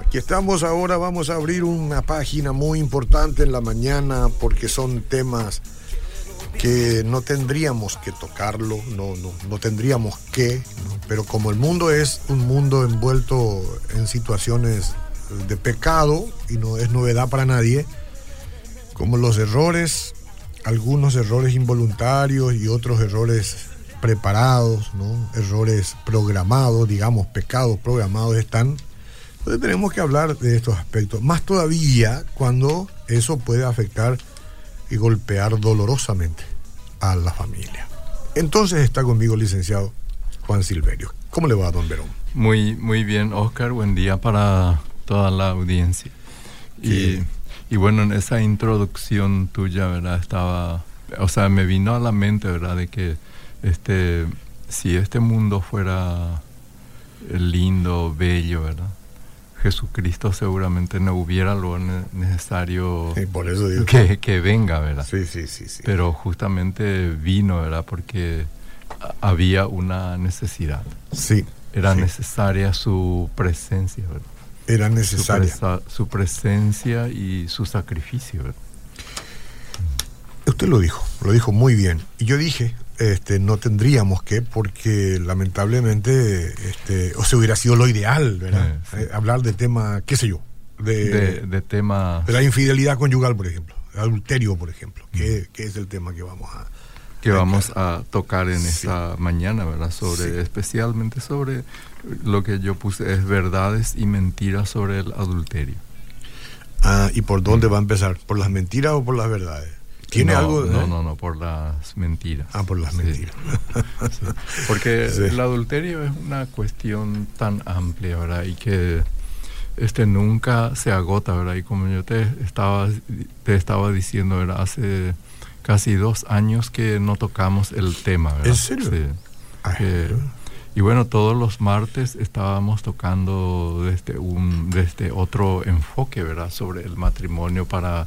Aquí estamos ahora, vamos a abrir una página muy importante en la mañana porque son temas que no tendríamos que tocarlo, no, no, no tendríamos que, pero como el mundo es un mundo envuelto en situaciones de pecado y no es novedad para nadie, como los errores, algunos errores involuntarios y otros errores preparados, ¿no? errores programados, digamos, pecados programados están. Entonces tenemos que hablar de estos aspectos, más todavía cuando eso puede afectar y golpear dolorosamente a la familia. Entonces está conmigo el licenciado Juan Silverio. ¿Cómo le va, don Verón? Muy, muy bien, Oscar. Buen día para toda la audiencia. Y, y, bueno, en esa introducción tuya, ¿verdad? Estaba, o sea, me vino a la mente, ¿verdad? De que este, si este mundo fuera lindo, bello, ¿verdad? Jesucristo seguramente no hubiera lo necesario por eso que, que, venga, ¿verdad? Sí, sí, sí, sí. Pero justamente vino, ¿verdad? Porque había una necesidad. Sí. Era necesaria su presencia, ¿verdad? Era necesaria. Su, su, presencia y su sacrificio, ¿verdad? Usted lo dijo, lo dijo muy bien. Y yo dije, este, no tendríamos que, porque lamentablemente, este, o se hubiera sido lo ideal, ¿verdad? Eh, hablar de tema, qué sé yo, de, de, tema... De la infidelidad conyugal, por ejemplo, adulterio, por ejemplo, que, es el tema que vamos a... Que vamos a tocar en esta mañana, ¿verdad? Sobre, especialmente sobre lo que yo puse, es verdades y mentiras sobre el adulterio. Ah, ¿y por dónde va a empezar? ¿Por las mentiras o por las verdades? ¿Tiene no, algo? No, no, no, por las mentiras. Ah, por las mentiras. Porque el adulterio es una cuestión tan amplia, ¿verdad? Y que este nunca se agota, ¿verdad? Y como yo te estaba, te estaba diciendo, ¿verdad? Hace casi dos años que no tocamos el tema, ¿verdad? ¿En serio? Sí. y bueno, todos los martes estábamos tocando desde, un, desde otro enfoque, ¿verdad? Sobre el matrimonio para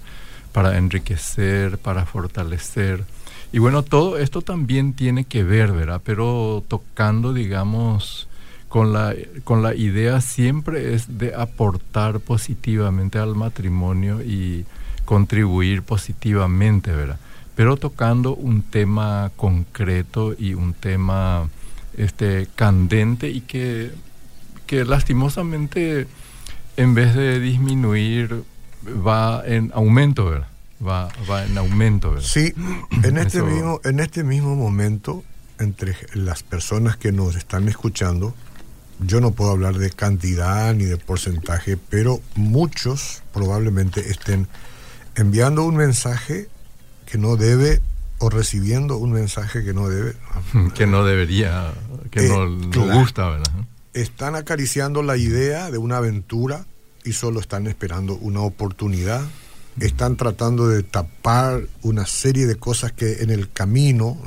para enriquecer, para fortalecer. Y bueno, todo esto también tiene que ver, ¿verdad? Pero tocando, digamos, con la, con la idea siempre es de aportar positivamente al matrimonio y contribuir positivamente, ¿verdad? Pero tocando un tema concreto y un tema este, candente y que, que lastimosamente en vez de disminuir va en aumento, ¿verdad? Va, va en aumento, ¿verdad? Sí, en este, mismo, en este mismo momento, entre las personas que nos están escuchando, yo no puedo hablar de cantidad ni de porcentaje, pero muchos probablemente estén enviando un mensaje que no debe o recibiendo un mensaje que no debe. que no debería, que no, eh, gusta, ¿verdad? Están acariciando la idea de una aventura y solo están esperando una oportunidad. Están tratando de tapar una serie de cosas que en el camino,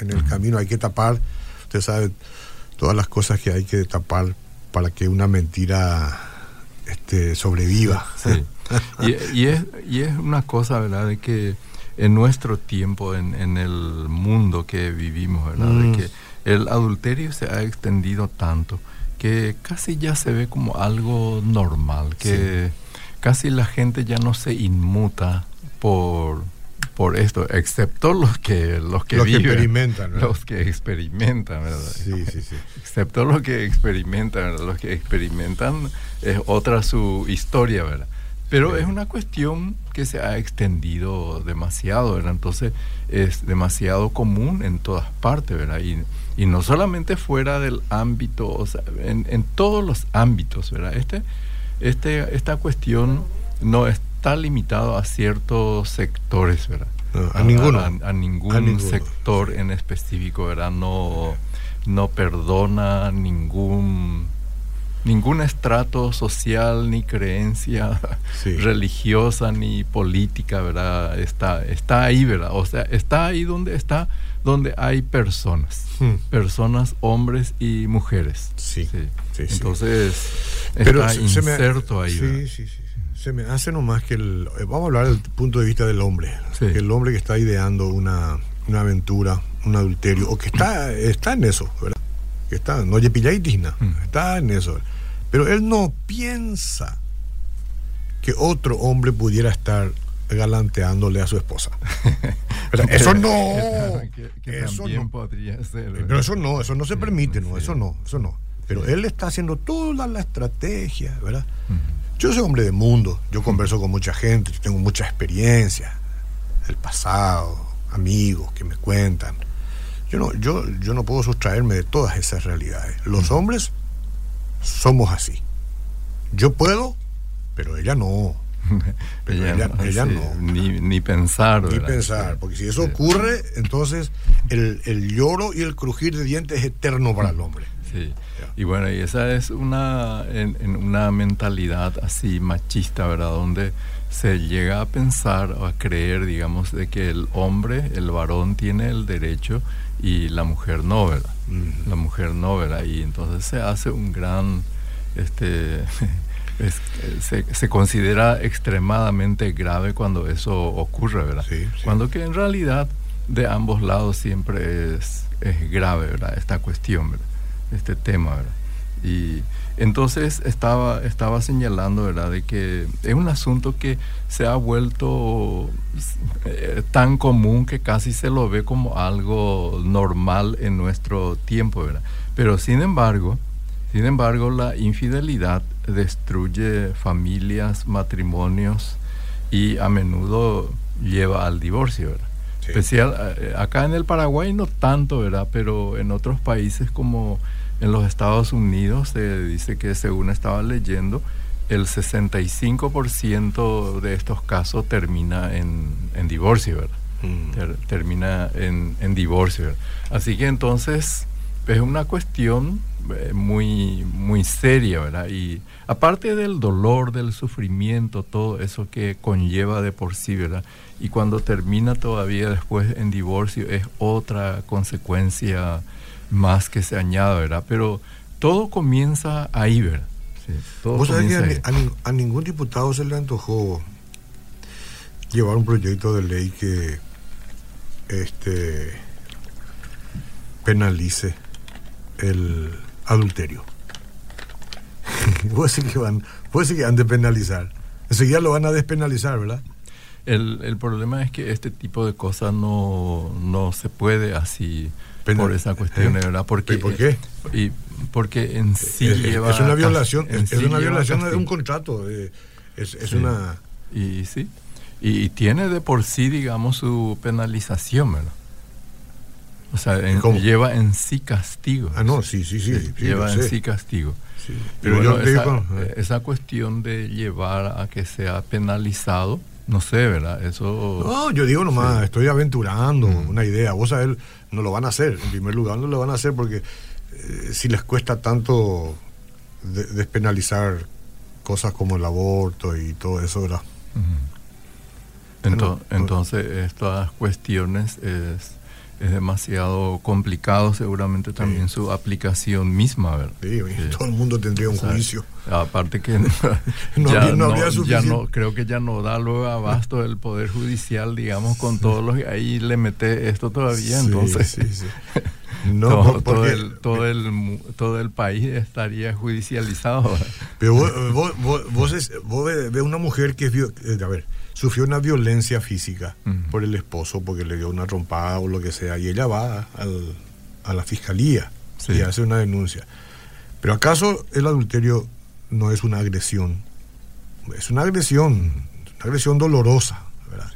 en el camino hay que tapar. Usted sabe todas las cosas que hay que tapar para que una mentira este, sobreviva. y, es, y es una cosa, ¿verdad? De que en nuestro tiempo, en, en el mundo que vivimos, ¿verdad? De mm. que el adulterio se ha extendido tanto que casi ya se ve como algo normal, que casi la gente ya no se inmuta por, por esto, excepto los que los que, experimentan, los que experimentan, ¿verdad? Sí, sí, sí. Excepto los que experimentan, los que experimentan es otra su historia, ¿verdad? Pero es una cuestión que se ha extendido demasiado, ¿verdad? Entonces es demasiado común en todas partes, ¿verdad? Y, y no solamente fuera del ámbito, o sea, en, en, todos los ámbitos, ¿verdad? Este, este, esta cuestión no está limitado a ciertos sectores, ¿verdad? a, ninguno. A, ningún sector en específico, ¿verdad? No, no perdona ningún ningún estrato social ni creencia religiosa ni política, ¿verdad? Está, está ahí, ¿verdad? O sea, está ahí donde está, donde hay personas, hmm. personas, hombres y mujeres. Sí, sí. Entonces, está inserto ahí. Sí, sí, sí. Se me hace nomás que el, eh, vamos a hablar del punto de vista del hombre, que el hombre que está ideando una, una aventura, un adulterio, o que está, está en eso, ¿verdad? Que está, no hay hmm. está en eso Pero él no piensa que otro hombre pudiera estar galanteándole a su esposa. Pero eso no. eso no. podría ser. Pero eso no, eso no se permite, no, eso no, eso no. Pero él está haciendo toda la estrategia, ¿verdad? Yo soy hombre de mundo, yo converso con mucha gente, yo tengo mucha experiencia del pasado, amigos que me cuentan. Yo no, yo, yo no puedo sustraerme de todas esas realidades. Los hombres somos así. Yo puedo, pero ella no. Pero ella, no. Ni, pensar. Ni pensar, porque si eso ocurre, entonces el, el, lloro y el crujir de dientes es eterno para el hombre. Sí. Y bueno, y esa es una, en, una mentalidad así machista, ¿verdad? Donde se llega a pensar o a creer, digamos, de que el hombre, el varón, tiene el derecho y la mujer no, ¿verdad? La mujer no, ¿verdad? Y entonces se hace un gran, este, se, considera extremadamente grave cuando eso ocurre, ¿verdad? Cuando que en realidad de ambos lados siempre es, es grave, ¿verdad? Esta cuestión, ¿verdad? Este tema, ¿verdad? Y entonces estaba, estaba señalando, ¿verdad?, de que es un asunto que se ha vuelto eh, tan común que casi se lo ve como algo normal en nuestro tiempo, ¿verdad? Pero sin embargo, sin embargo, la infidelidad destruye familias, matrimonios y a menudo lleva al divorcio, ¿verdad? Especial, eh, acá en el Paraguay no tanto, ¿verdad? Pero en otros países como en los Estados Unidos se dice que según estaba leyendo, el 65% de estos casos termina en, divorcio, ¿verdad? Mm. termina en, divorcio. Así que entonces es una cuestión eh, muy, muy seria, ¿verdad? Y aparte del dolor, del sufrimiento, todo eso que conlleva de por sí, ¿verdad? Y cuando termina todavía después en divorcio es otra consecuencia más que se añada, ¿verdad? Pero todo comienza ahí, ¿verdad? Sí, ¿Vos sabés que a, ningún diputado se le antojó llevar un proyecto de ley que este penalice el adulterio? Puede decir que van, puede que han de penalizar. Enseguida lo van a despenalizar, ¿verdad? El, el problema es que este tipo de cosas no, no se puede así por esa cuestión, ¿verdad? Porque, ¿Y por qué? Y porque en sí es, lleva... Es una violación, es, una violación de un contrato, eh, es, una... Y sí, y, tiene de por sí, digamos, su penalización, ¿verdad? O sea, lleva en sí castigo. Ah, no, sí, sí, sí. lleva en sí castigo. Pero yo esa, esa cuestión de llevar a que sea penalizado, no sé, ¿verdad? Eso... No, yo digo nomás, estoy aventurando mm. una idea. Vos sabés, no lo van a hacer. En primer lugar, no lo van a hacer porque eh, si les cuesta tanto despenalizar cosas como el aborto y todo eso, ¿verdad? entonces, estas cuestiones es es demasiado complicado seguramente también su aplicación misma, ¿verdad? Sí, todo el mundo tendría un juicio. Aparte que no, ya, no, creo que ya no da luego abasto el Poder Judicial, digamos, con todos los... Ahí le mete esto todavía, entonces... Sí, sí. No, todo, el, todo, el, todo el país estaría judicializado. Pero vos, vos, vos, vos ves una mujer que es... Eh, a ver, sufrió una violencia física por el esposo porque le dio una trompada o lo que sea y ella va a la fiscalía y hace una denuncia. Pero ¿acaso el adulterio no es una agresión? Es una agresión, una agresión dolorosa, ¿verdad?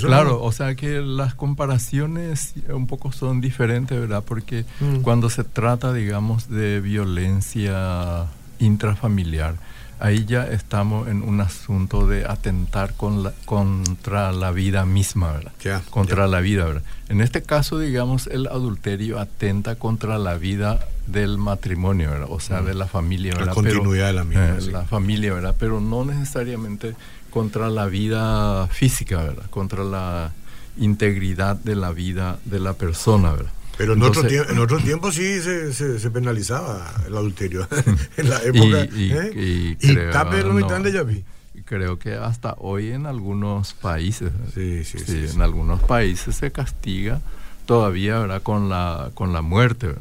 claro, o sea que las comparaciones un poco son diferentes, ¿verdad? Porque mm. cuando se trata, digamos, de violencia intrafamiliar, ahí ya estamos en un asunto de atentar con la, contra la vida misma, ¿verdad? contra la vida, ¿verdad? En este caso, digamos, el adulterio atenta contra la vida del matrimonio, ¿verdad? O sea, de la familia, ¿verdad? La continuidad de la misma. Eh, la familia, ¿verdad? Pero no necesariamente contra la vida física, ¿verdad? Contra la integridad de la vida de la persona, ¿verdad? Pero en, otro tiempo, en otro tiempo sí se, se, penalizaba el adulterio. en la época. Y, y, ¿eh? creo, que hasta hoy en algunos países. Sí, sí, sí, En algunos países se castiga todavía ¿verdad? Con, la, con la muerte.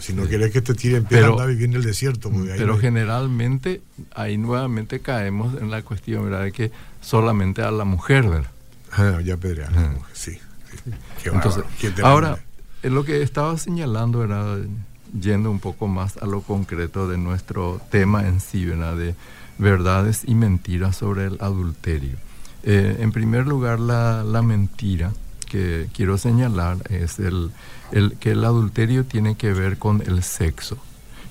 si no quieres que te tiren piedra, a vivir en el desierto. Pero generalmente ahí nuevamente caemos en la cuestión, ¿verdad? De que solamente a la mujer, ¿verdad? Ah, ya Pedro, sí. Entonces, ahora, lo que estaba señalando era yendo un poco más a lo concreto de nuestro tema en sí, ¿verdad? De verdades y mentiras sobre el adulterio. Eh, en primer lugar, la, la, mentira que quiero señalar es el, el, que el adulterio tiene que ver con el sexo.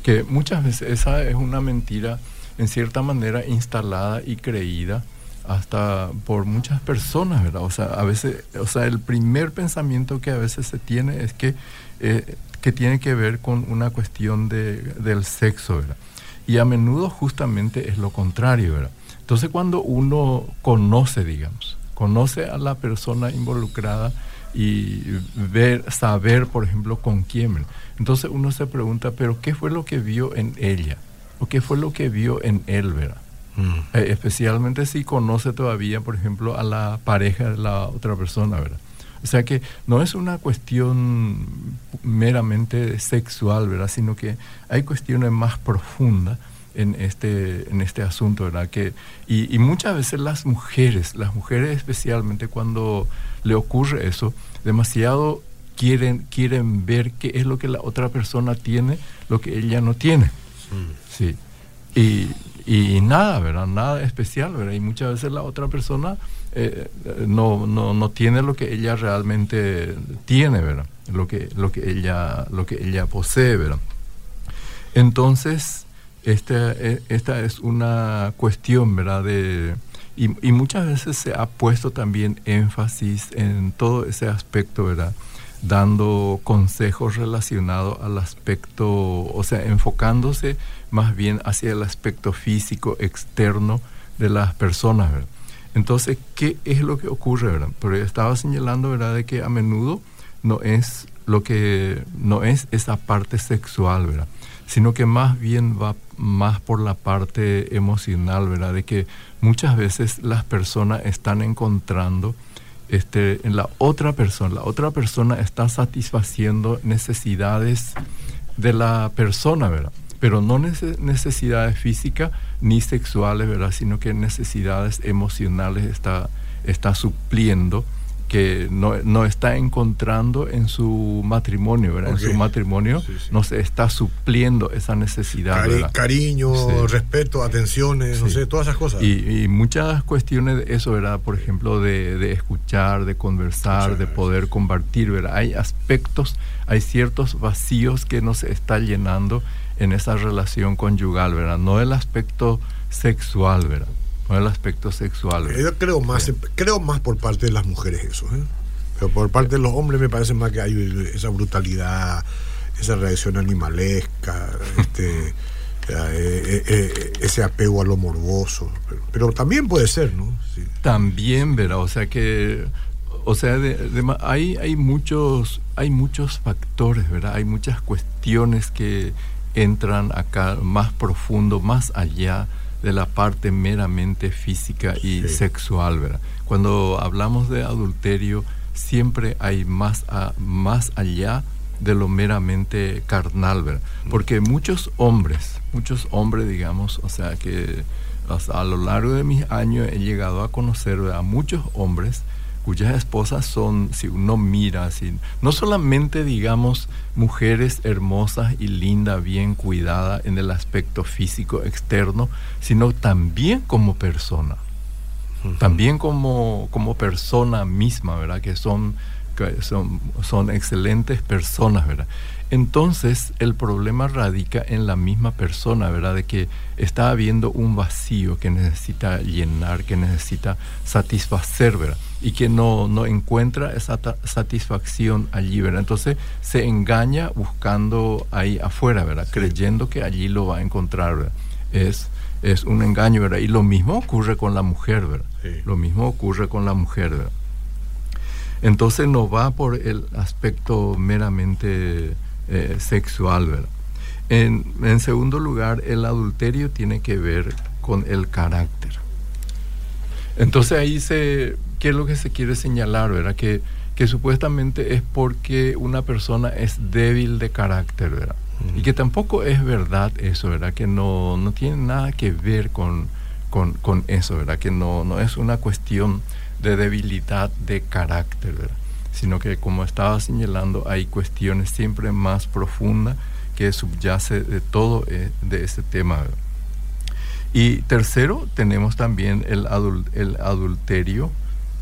Que muchas veces esa es una mentira en cierta manera instalada y creída hasta por muchas personas, ¿verdad? O sea, a veces, o sea, el primer pensamiento que a veces se tiene es que, eh, que tiene que ver con una cuestión de, del sexo, ¿verdad? Y a menudo justamente es lo contrario, ¿verdad? Entonces cuando uno conoce, digamos, conoce a la persona involucrada y ver, saber, por ejemplo, con quién, entonces uno se pregunta, pero ¿qué fue lo que vio en ella? ¿O qué fue lo que vio en él, verdad? Mm. Eh, especialmente si conoce todavía, por ejemplo, a la pareja de la otra persona, ¿verdad? O sea que no es una cuestión meramente sexual, ¿verdad? Sino que hay cuestiones más profundas en este, en este asunto, ¿verdad? Que, y, y, muchas veces las mujeres, las mujeres especialmente cuando le ocurre eso, demasiado quieren, quieren ver qué es lo que la otra persona tiene, lo que ella no tiene. Mm. Sí. Y, y nada, ¿verdad? Nada especial, ¿verdad? Y muchas veces la otra persona eh, no, no, no, tiene lo que ella realmente tiene, ¿verdad? Lo que, lo que, ella, lo que ella posee, ¿verdad? Entonces, esta, e, esta es una cuestión, ¿verdad? De, y, y, muchas veces se ha puesto también énfasis en todo ese aspecto, ¿verdad? Dando consejos relacionados al aspecto, o sea, enfocándose más bien hacia el aspecto físico externo de las personas. Entonces, ¿qué es lo que ocurre, verdad? Pero estaba señalando, ¿verdad?, de que a menudo no es lo que no es esa parte sexual, ¿verdad? Sino que más bien va más por la parte emocional, ¿verdad? De que muchas veces las personas están encontrando este, en la otra persona, la otra persona está satisfaciendo necesidades de la persona, ¿verdad? pero no necesidades físicas ni sexuales, ¿verdad? Sino que necesidades emocionales está, está supliendo que no, no, está encontrando en su matrimonio, ¿verdad? En su matrimonio no se está supliendo esa necesidad. Cariño, respeto, atenciones, no sé, todas esas cosas. Y, muchas cuestiones de eso, ¿verdad? Por ejemplo, de, de escuchar, de conversar, de poder compartir, ¿verdad? Hay aspectos, hay ciertos vacíos que no se está llenando en esa relación conyugal, ¿verdad? No el aspecto sexual, ¿verdad? El aspecto sexual. Yo creo más, creo más por parte de las mujeres eso, ¿eh? Pero por parte de los hombres me parece más que hay esa brutalidad, esa reacción animalesca, este, eh, eh, eh, ese apego a lo morboso. Pero, también puede ser, ¿no? También, ¿verdad? O sea que o sea, hay, hay, muchos, hay muchos factores, ¿verdad? Hay muchas cuestiones que entran acá más profundo, más allá de la parte meramente física y sexual, ¿verdad? Cuando hablamos de adulterio, siempre hay más, más allá de lo meramente carnal, ¿verdad? Porque muchos hombres, muchos hombres, digamos, o sea que a lo largo de mis años he llegado a conocer a muchos hombres cuyas esposas son, si uno mira así, no solamente digamos mujeres hermosas y lindas, bien cuidadas en el aspecto físico externo, sino también como persona. También como, como persona misma, ¿verdad? Que son, que son, son excelentes personas, ¿verdad? Entonces el problema radica en la misma persona, ¿verdad? De que está habiendo un vacío que necesita llenar, que necesita satisfacer, ¿verdad? Y que no, no encuentra esa satisfacción allí, ¿verdad? Entonces se engaña buscando ahí afuera, ¿verdad? Creyendo que allí lo va a encontrar, ¿verdad? Es, es un engaño, ¿verdad? Y lo mismo ocurre con la mujer, ¿verdad? Lo mismo ocurre con la mujer, ¿verdad? Entonces no va por el aspecto meramente eh, sexual, ¿verdad? En, en, segundo lugar, el adulterio tiene que ver con el carácter. Entonces ahí se, ¿qué es lo que se quiere señalar, verdad? Que, que supuestamente es porque una persona es débil de carácter, ¿verdad? Y que tampoco es verdad eso, ¿verdad? Que no, no tiene nada que ver con, con, con, eso, ¿verdad? Que no, no es una cuestión de debilidad de carácter, ¿verdad? Sino que, como estaba señalando, hay cuestiones siempre más profundas que subyace de todo eh, de este tema. Y tercero, tenemos también el, el adulterio,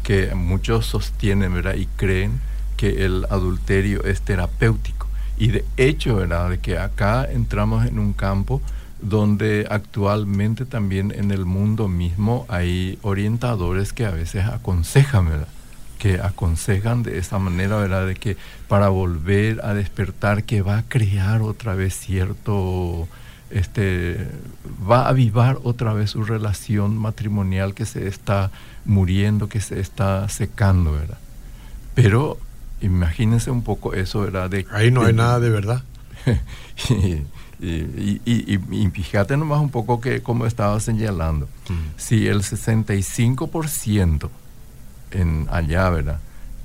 que muchos sostienen ¿verdad? y creen que el adulterio es terapéutico. Y de hecho, ¿verdad? De que acá entramos en un campo donde actualmente también en el mundo mismo hay orientadores que a veces aconsejan, ¿verdad? Que aconsejan de esa manera, ¿verdad? De que para volver a despertar, que va a crear otra vez cierto, este, va a avivar otra vez su relación matrimonial que se está muriendo, que se está secando, ¿verdad? Pero imagínense un poco eso, ¿verdad? De, Ahí no hay nada de verdad. y, y, y, y, fíjate nomás un poco que como estaba señalando, mm. si el 65% en allá, ¿verdad?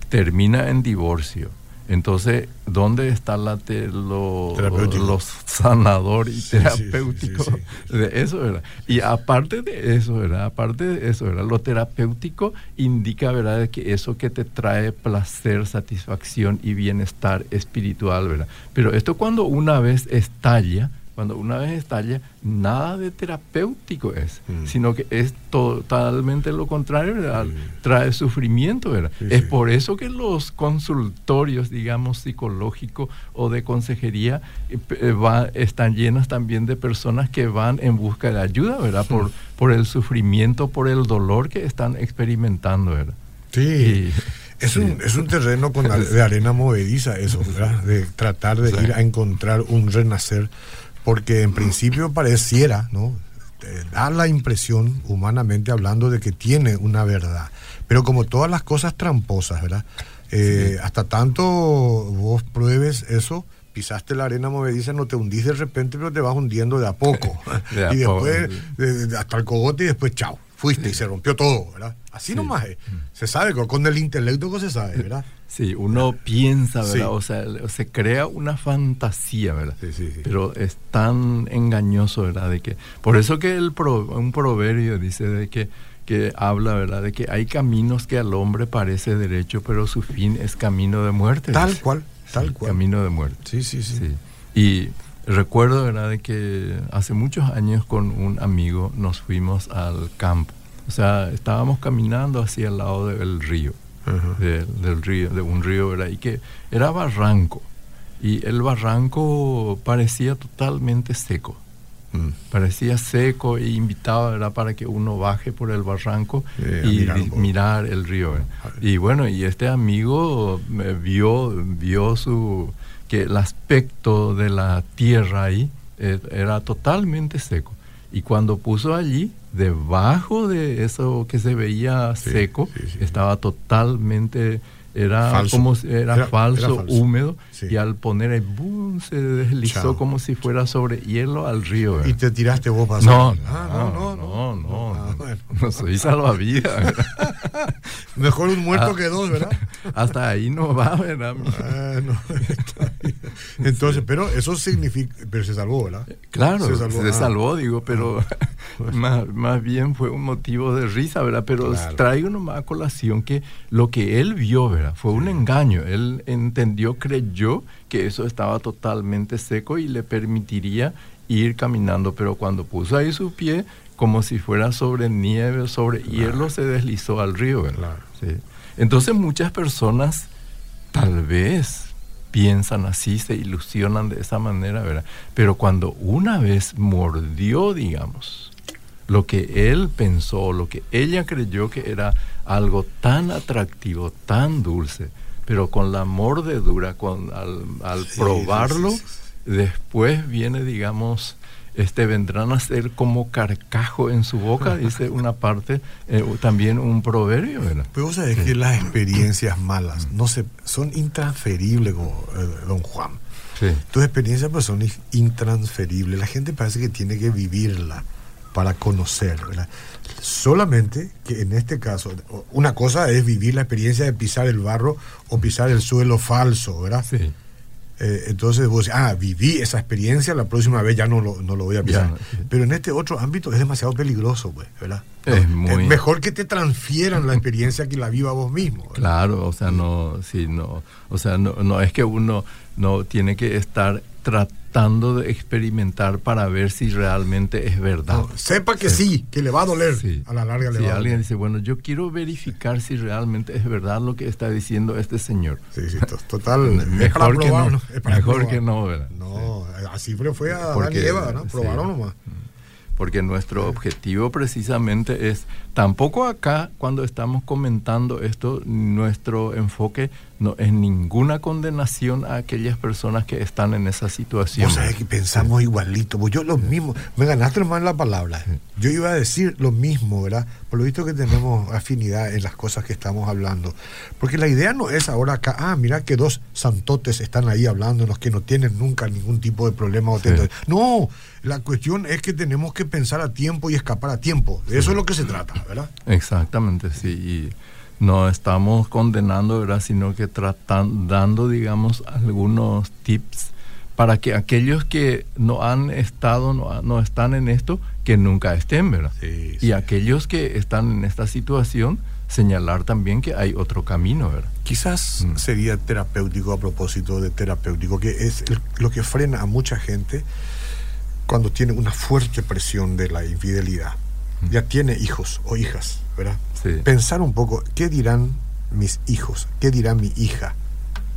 Termina en divorcio entonces, ¿dónde está la te, lo, los sanador y sí, terapéutico sí, sí, de eso, verdad? Y aparte de eso, ¿verdad? Aparte de eso, ¿verdad? Lo terapéutico indica, ¿verdad? Que eso que te trae placer, satisfacción y bienestar espiritual, ¿verdad? Pero esto cuando una vez estalla, cuando una vez estalla, nada de terapéutico es, mm. sino que es totalmente lo contrario, ¿verdad? Sí. trae sufrimiento. ¿verdad? Sí, es sí. por eso que los consultorios, digamos, psicológicos o de consejería eh, va, están llenos también de personas que van en busca de ayuda, ¿verdad? Por, por el sufrimiento, por el dolor que están experimentando, ¿verdad? Sí. Y, es un, es un terreno con, de arena movediza eso, ¿verdad? De tratar de ir a encontrar un renacer porque en principio pareciera, ¿no? da la impresión, humanamente hablando, de que tiene una verdad. Pero como todas las cosas tramposas, ¿verdad? Eh, sí. Hasta tanto vos pruebes eso, pisaste la arena movediza, no te hundís de repente, pero te vas hundiendo de a poco. de a y después, poco. De, hasta el cogote y después, chao, fuiste sí. y se rompió todo, ¿verdad? Así sí. nomás es. Se sabe, con el intelecto que se sabe, ¿verdad? Sí, uno piensa, ¿verdad? Sí. O sea, se crea una fantasía, ¿verdad? Sí, sí, Pero es tan engañoso, ¿verdad? De que, por eso que el pro, un proverbio dice de que, que habla, ¿verdad? De que hay caminos que al hombre parece derecho, pero su fin es camino de muerte. Tal dice. cual, tal cual. Camino de muerte. Sí, sí, sí. Y recuerdo, ¿verdad? De que hace muchos años con un amigo nos fuimos al campo. O sea, estábamos caminando hacia el lado del río. Uh -huh. de, del río, de un río, ¿verdad? Y que era barranco. Y el barranco parecía totalmente seco. Mm. Parecía seco e invitaba ¿verdad? para que uno baje por el barranco eh, y mirar, mirar, el río. ¿verdad? Y bueno, y este amigo me vio, vio su que el aspecto de la tierra ahí eh, era totalmente seco. Y cuando puso allí, debajo de eso que se veía sí, seco, sí, sí, estaba totalmente, era falso. como era, era, falso, era falso, húmedo, y al poner el boom se deslizó Chao. como si fuera sobre hielo al río. ¿verdad? Y te tiraste vos para no, ah, no, no, no, no, no, ah, bueno. no soy salvavidas. Mejor un muerto ah, que dos, ¿verdad? Hasta ahí no va, ¿verdad? Bueno, Entonces, pero eso significa, pero se salvó, ¿verdad? Claro, se salvó, se salvó digo, pero más, más, bien fue un motivo de risa, ¿verdad? Pero claro. traigo nomás a colación que lo que él vio, ¿verdad? Fue un engaño. Él entendió, creyó que eso estaba totalmente seco y le permitiría ir caminando, pero cuando puso ahí su pie, como si fuera sobre nieve, sobre claro. hielo, se deslizó al río, ¿verdad? Claro. Sí. Entonces muchas personas tal vez piensan así, se ilusionan de esa manera, ¿verdad? Pero cuando una vez mordió, digamos, lo que él pensó, lo que ella creyó que era algo tan atractivo, tan dulce, pero con la mordedura, con, al, al sí, probarlo, sí, sí, después viene, digamos, este, vendrán a ser como carcajo en su boca, dice una parte, eh, también un proverbio. ¿verdad? Pero vos sabés que las experiencias malas no se, son intransferibles, eh, don Juan. Sí. Tus experiencias pues, son intransferibles. La gente parece que tiene que vivirla para conocer. ¿verdad? Solamente que en este caso, una cosa es vivir la experiencia de pisar el barro o pisar el suelo falso, ¿verdad? Sí Eh, entonces vos decís, ah, viví esa experiencia, la próxima vez ya no lo, no lo voy a pisar. Pero en este otro ámbito es demasiado peligroso, pues, ¿verdad? Es, mejor que te transfieran la experiencia que la viva vos mismo. Claro, o sea, no, sí, no, o sea, no, no es que uno no tiene que estar tratando de experimentar para ver si realmente es verdad. sepa que sí. que le va a doler. A la larga le si va alguien dice, bueno, yo quiero verificar si realmente es verdad lo que está diciendo este señor. Sí, sí, total. mejor que no. mejor que no, ¿verdad? No, así fue a Porque, Eva, ¿no? Probaron nomás porque nuestro objetivo precisamente es, tampoco acá cuando estamos comentando esto, nuestro enfoque no es ninguna condenación a aquellas personas que están en esa situación. O sea, que pensamos igualito, pues yo lo mismo, me ganaste más la palabra, yo iba a decir lo mismo, ¿verdad? Por lo visto que tenemos afinidad en las cosas que estamos hablando, porque la idea no es ahora acá, ah, mira que dos santotes están ahí hablándonos que no tienen nunca ningún tipo de problema o No, la cuestión es que tenemos que pensar a tiempo y escapar a tiempo. De eso es lo que se trata, ¿verdad? Exactamente, sí. Y no estamos condenando, ¿verdad? Sino que tratan, dando, digamos, algunos tips para que aquellos que no han estado, no, no están en esto, que nunca estén, ¿verdad? y aquellos que están en esta situación, señalar también que hay otro camino, ¿verdad? Quizás mm. sería terapéutico a propósito de terapéutico, que es lo que frena a mucha gente cuando tiene una fuerte presión de la infidelidad, ya tiene hijos o hijas, ¿verdad? Pensar un poco, ¿qué dirán mis hijos? ¿Qué dirá mi hija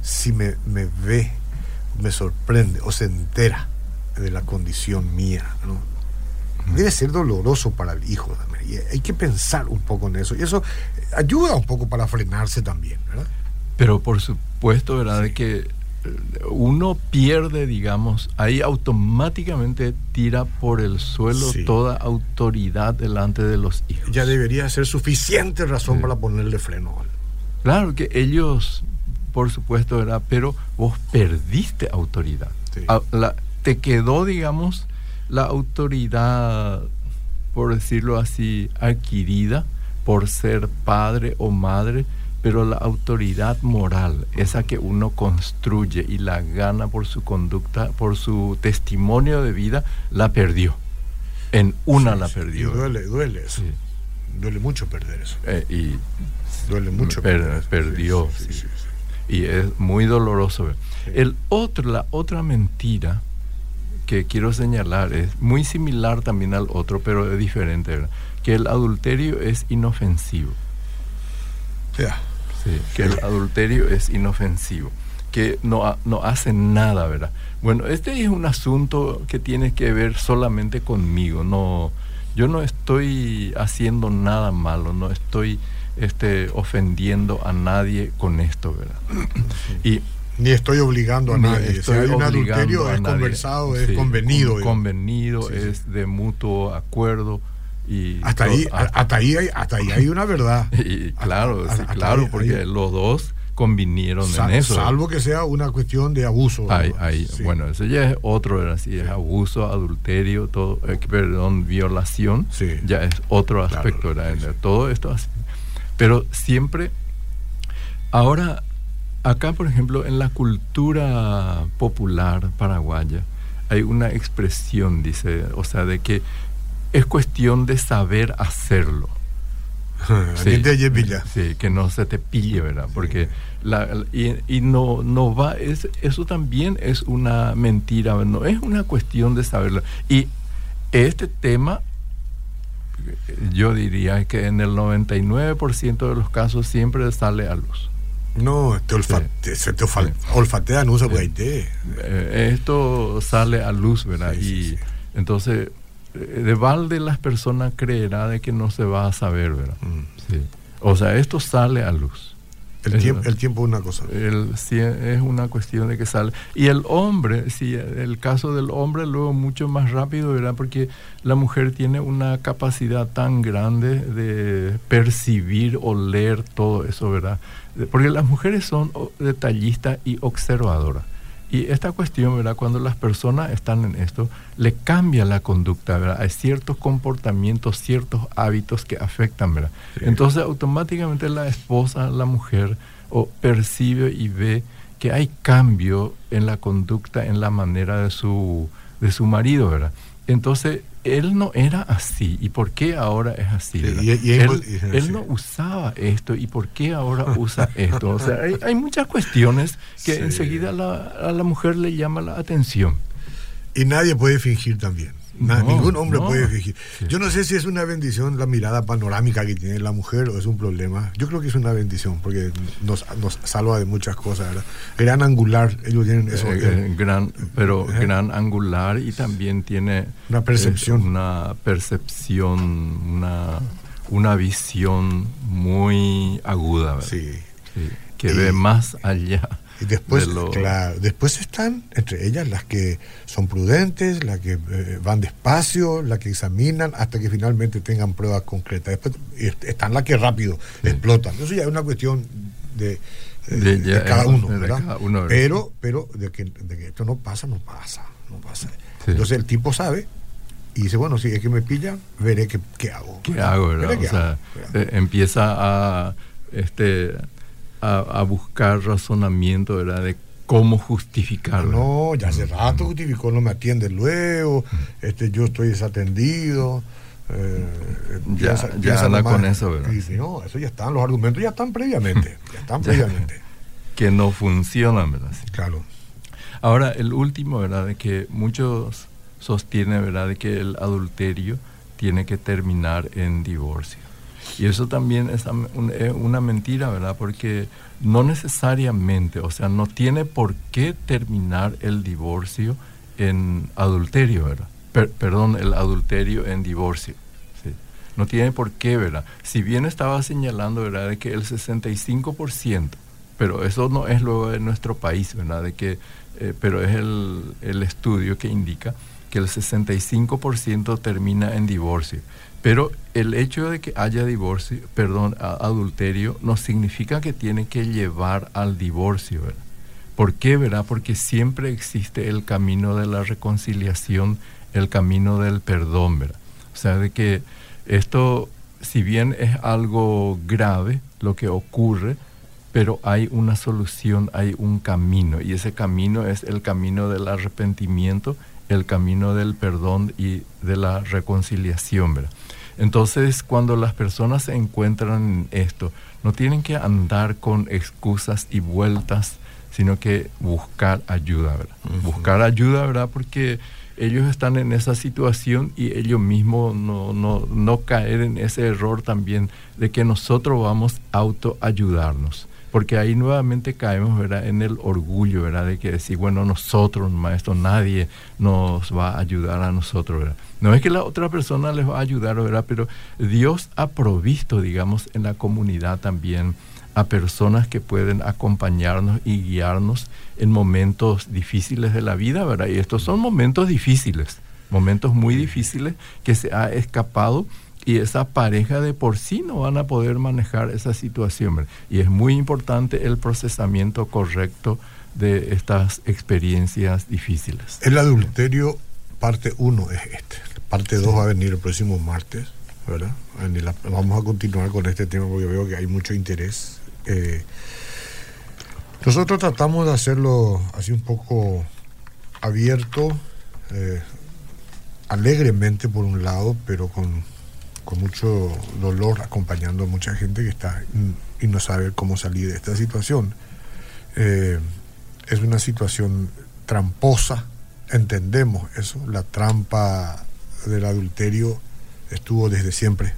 si me, me ve, me sorprende o se entera de la condición mía? ¿no? Debe ser doloroso para el hijo también. Y hay que pensar un poco en eso. Y eso ayuda un poco para frenarse también, ¿verdad? Pero por supuesto, ¿verdad? Que uno pierde, digamos, ahí automáticamente tira por el suelo toda autoridad delante de los hijos. Ya debería ser suficiente razón para ponerle freno. Claro que ellos, por supuesto, ¿verdad? Pero vos perdiste autoridad. Ah, te quedó, digamos, la autoridad, por decirlo así, adquirida por ser padre o madre pero la autoridad moral, esa que uno construye y la gana por su conducta, por su testimonio de vida, la perdió. En una la perdió. duele, duele eso. Duele mucho perder eso. Eh, y duele mucho perder, perdió. Y es muy doloroso. El otro, la otra mentira que quiero señalar es muy similar también al otro, pero es diferente, que el adulterio es inofensivo. Ya que el adulterio es inofensivo, que no, no hace nada, ¿verdad? Bueno, este es un asunto que tiene que ver solamente conmigo, no, yo no estoy haciendo nada malo, no estoy este, ofendiendo a nadie con esto, ¿verdad? Y ni estoy obligando a nadie. Si hay un adulterio, es conversado, es convenido. convenido, es de mutuo acuerdo hasta, ahí, hasta, ahí hay, hasta ahí hay una verdad. Y, claro, claro, porque los dos convinieron en eso. Salvo que sea una cuestión de abuso. Bueno, eso ya es otro, así es abuso, adulterio, todo, eh, perdón, violación, ya es otro aspecto, todo esto. Pero siempre, ahora, acá por ejemplo, en la cultura popular paraguaya, hay una expresión, dice, o sea, de que es cuestión de saber hacerlo. sí, sí, que no se te pille, ¿verdad? Porque la, y, no, no va, es, eso también es una mentira, no es una cuestión de saberlo. Y este tema, yo diría que en el 99% de los casos siempre sale a luz. No, te olfate, se te olfatea, no se puede. Esto sale a luz, ¿verdad? y entonces de balde las personas creerá de que no se va a saber, ¿verdad? Mm. O sea, esto sale a luz. El, tiempo, el tiempo es una cosa. El, es una cuestión de que sale. Y el hombre, sí, el caso del hombre luego mucho más rápido, ¿verdad? Porque la mujer tiene una capacidad tan grande de percibir o leer todo eso, ¿verdad? Porque las mujeres son detallistas y observadoras. Y esta cuestión, ¿verdad? Cuando las personas están en esto, le cambia la conducta, ¿verdad? Hay ciertos comportamientos, ciertos hábitos que afectan, ¿verdad? Entonces automáticamente la esposa, la mujer, o percibe y ve que hay cambio en la conducta, en la manera de su, de su marido, ¿verdad? Entonces, él no era así. ¿Y por qué ahora es así? él, no usaba esto. ¿Y por qué ahora usa esto? O sea, hay, muchas cuestiones que enseguida a la mujer le llama la atención. Y nadie puede fingir también ningún hombre puede fingir. Yo no sé si es una bendición la mirada panorámica que tiene la mujer o es un problema. Yo creo que es una bendición porque nos, nos salva de muchas cosas. Gran angular, ellos tienen eso. Eh, eh, gran, pero gran angular y también tiene una percepción. una percepción, una, una visión muy aguda. Sí. que ve más allá y después, claro, después están entre ellas las que son prudentes, las que eh, van despacio, las que examinan hasta que finalmente tengan pruebas concretas. Después están las que rápido explotan. Eso ya es una cuestión de, eh, cada, uno, Pero, pero de que, esto no pasa, no pasa, no pasa. Entonces el tipo sabe y dice, bueno, si es que me pillan, veré qué, hago. ¿Qué hago, verdad? O sea, eh, empieza a este a, buscar razonamiento, ¿verdad? De cómo justificarlo. No, ya hace rato justificó, no me atiende luego, este, yo estoy desatendido. Eh, ya, ya anda con eso, ¿verdad? no, eso ya están, los argumentos ya están previamente, ya están previamente. que no funcionan, ¿verdad? Claro. Ahora, el último, ¿verdad? De que muchos sostienen, ¿verdad? De que el adulterio tiene que terminar en divorcio. Y eso también es una mentira, ¿verdad? Porque no necesariamente, o sea, no tiene por qué terminar el divorcio en adulterio, ¿verdad? perdón, el adulterio en divorcio. ¿sí? No tiene por qué, ¿verdad? Si bien estaba señalando, ¿verdad?, de que el 65%, pero eso no es luego de nuestro país, ¿verdad? De que, eh, pero es el, el estudio que indica que el 65% termina en divorcio. Pero el hecho de que haya divorcio, perdón, adulterio, no significa que tiene que llevar al divorcio, ¿verdad? ¿Por qué, verdad? Porque siempre existe el camino de la reconciliación, el camino del perdón, ¿verdad? O sea, de que esto, si bien es algo grave lo que ocurre, pero hay una solución, hay un camino, y ese camino es el camino del arrepentimiento, el camino del perdón y de la reconciliación, ¿verdad? Entonces, cuando las personas se encuentran en esto, no tienen que andar con excusas y vueltas, sino que buscar ayuda, ¿verdad? Buscar ayuda, ¿verdad? Porque ellos están en esa situación y ellos mismos no, no, no caer en ese error también de que nosotros vamos a autoayudarnos porque ahí nuevamente caemos ¿verdad? en el orgullo ¿verdad? de que decir, bueno, nosotros, maestro, nadie nos va a ayudar a nosotros. ¿verdad? No es que la otra persona les va a ayudar, ¿verdad? pero Dios ha provisto, digamos, en la comunidad también a personas que pueden acompañarnos y guiarnos en momentos difíciles de la vida, ¿verdad? Y estos son momentos difíciles, momentos muy difíciles que se ha escapado y esa pareja de por sí no van a poder manejar esa situación. Y es muy importante el procesamiento correcto de estas experiencias difíciles. El adulterio, parte 1 es este. Parte 2 va a venir el próximo martes, ¿verdad? Vamos a continuar con este tema porque veo que hay mucho interés. Eh, nosotros tratamos de hacerlo así un poco abierto, eh, alegremente por un lado, pero con con mucho dolor acompañando a mucha gente que está y no sabe cómo salir de esta situación. Eh, es una situación tramposa, entendemos eso, la trampa del adulterio estuvo desde siempre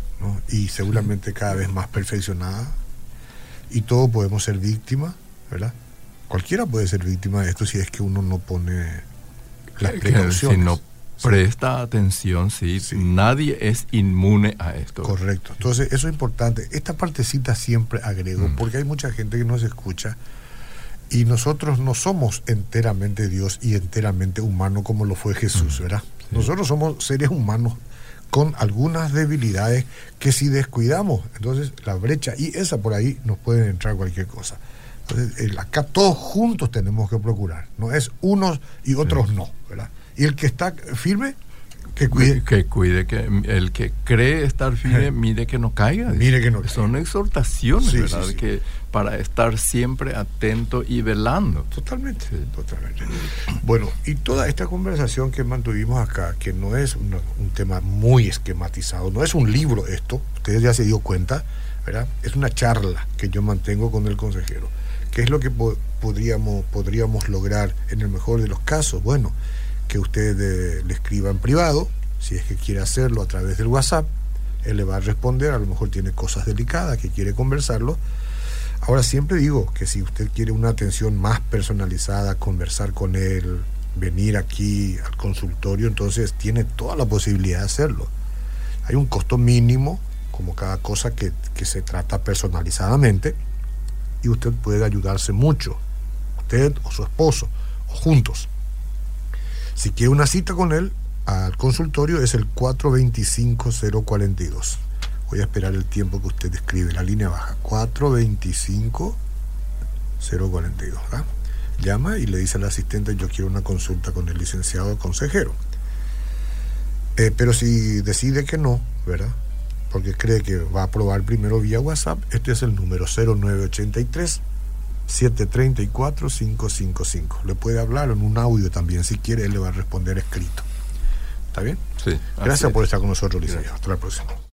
y seguramente cada vez más perfeccionada y todos podemos ser víctimas, ¿verdad? Cualquiera puede ser víctima de esto si es que uno no pone las precauciones. Presta atención, sí. Nadie es inmune a esto. Correcto. Entonces, eso es importante. Esta partecita siempre agrego, mm. porque hay mucha gente que nos escucha y nosotros no somos enteramente Dios y enteramente humano como lo fue Jesús, mm. ¿verdad? Nosotros somos seres humanos con algunas debilidades que si descuidamos, entonces la brecha y esa por ahí nos puede entrar cualquier cosa. Entonces, acá todos juntos tenemos que procurar, no es unos y otros no, ¿verdad? Y el que está firme, Que cuide. Que cuide, que el que cree estar firme, mire que no caiga. Mire que no caiga. Son exhortaciones, ¿verdad? Que para estar siempre atento y velando. Totalmente, totalmente. Bueno, y toda esta conversación que mantuvimos acá, que no es un, tema muy esquematizado, no es un libro esto, ustedes ya se dio cuenta, ¿verdad? Es una charla que yo mantengo con el consejero. ¿Qué es lo que podríamos, podríamos lograr en el mejor de los casos? Bueno, que usted le escriba en privado, si es que quiere hacerlo a través del WhatsApp, él le va a responder, a lo mejor tiene cosas delicadas que quiere conversarlo. Ahora siempre digo que si usted quiere una atención más personalizada, conversar con él, venir aquí al consultorio, entonces tiene toda la posibilidad de hacerlo. Hay un costo mínimo, como cada cosa que, que se trata personalizadamente, y usted puede ayudarse mucho, usted o su esposo, o juntos. Si quiere una cita con él, al consultorio es el 425-042. Voy a esperar el tiempo que usted escribe, la línea baja. 425-042. Llama y le dice al asistente, yo quiero una consulta con el licenciado consejero. Eh, pero si decide que no, ¿verdad? Porque cree que va a probar primero vía WhatsApp, este es el número 0983 734-555. Le puede hablar en un audio también, si quiere, él le va a responder escrito. ¿Está bien? Sí. Gracias por estar con nosotros, licenciado. Hasta la próxima.